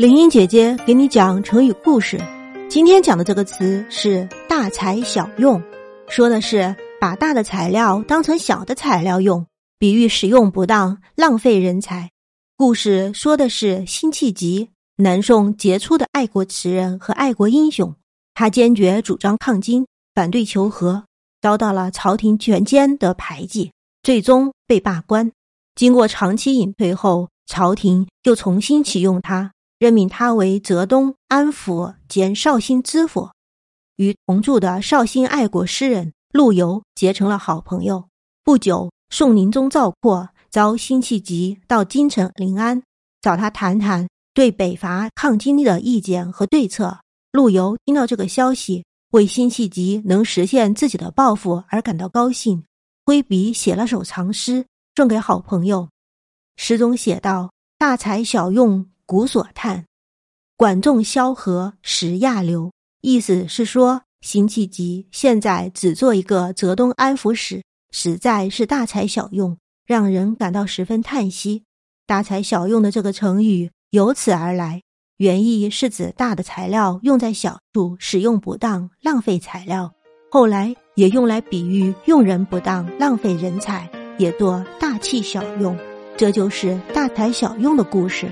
林英姐姐给你讲成语故事。今天讲的这个词是“大材小用”，说的是把大的材料当成小的材料用，比喻使用不当，浪费人才。故事说的是辛弃疾，南宋杰出的爱国词人和爱国英雄。他坚决主张抗金，反对求和，遭到了朝廷权奸的排挤，最终被罢官。经过长期隐退后，朝廷又重新启用他。任命他为浙东安抚兼绍兴知府，与同住的绍兴爱国诗人陆游结成了好朋友。不久，宋宁宗赵括召辛弃疾到京城临安，找他谈谈对北伐抗金的意见和对策。陆游听到这个消息，为辛弃疾能实现自己的抱负而感到高兴，挥笔写了首长诗送给好朋友。诗中写道：“大材小用。”古所叹，管仲萧何时亚流。意思是说，辛弃疾现在只做一个浙东安抚使，实在是大材小用，让人感到十分叹息。大材小用的这个成语由此而来，原意是指大的材料用在小处，使用不当，浪费材料。后来也用来比喻用人不当，浪费人才，也多大器小用。这就是大材小用的故事。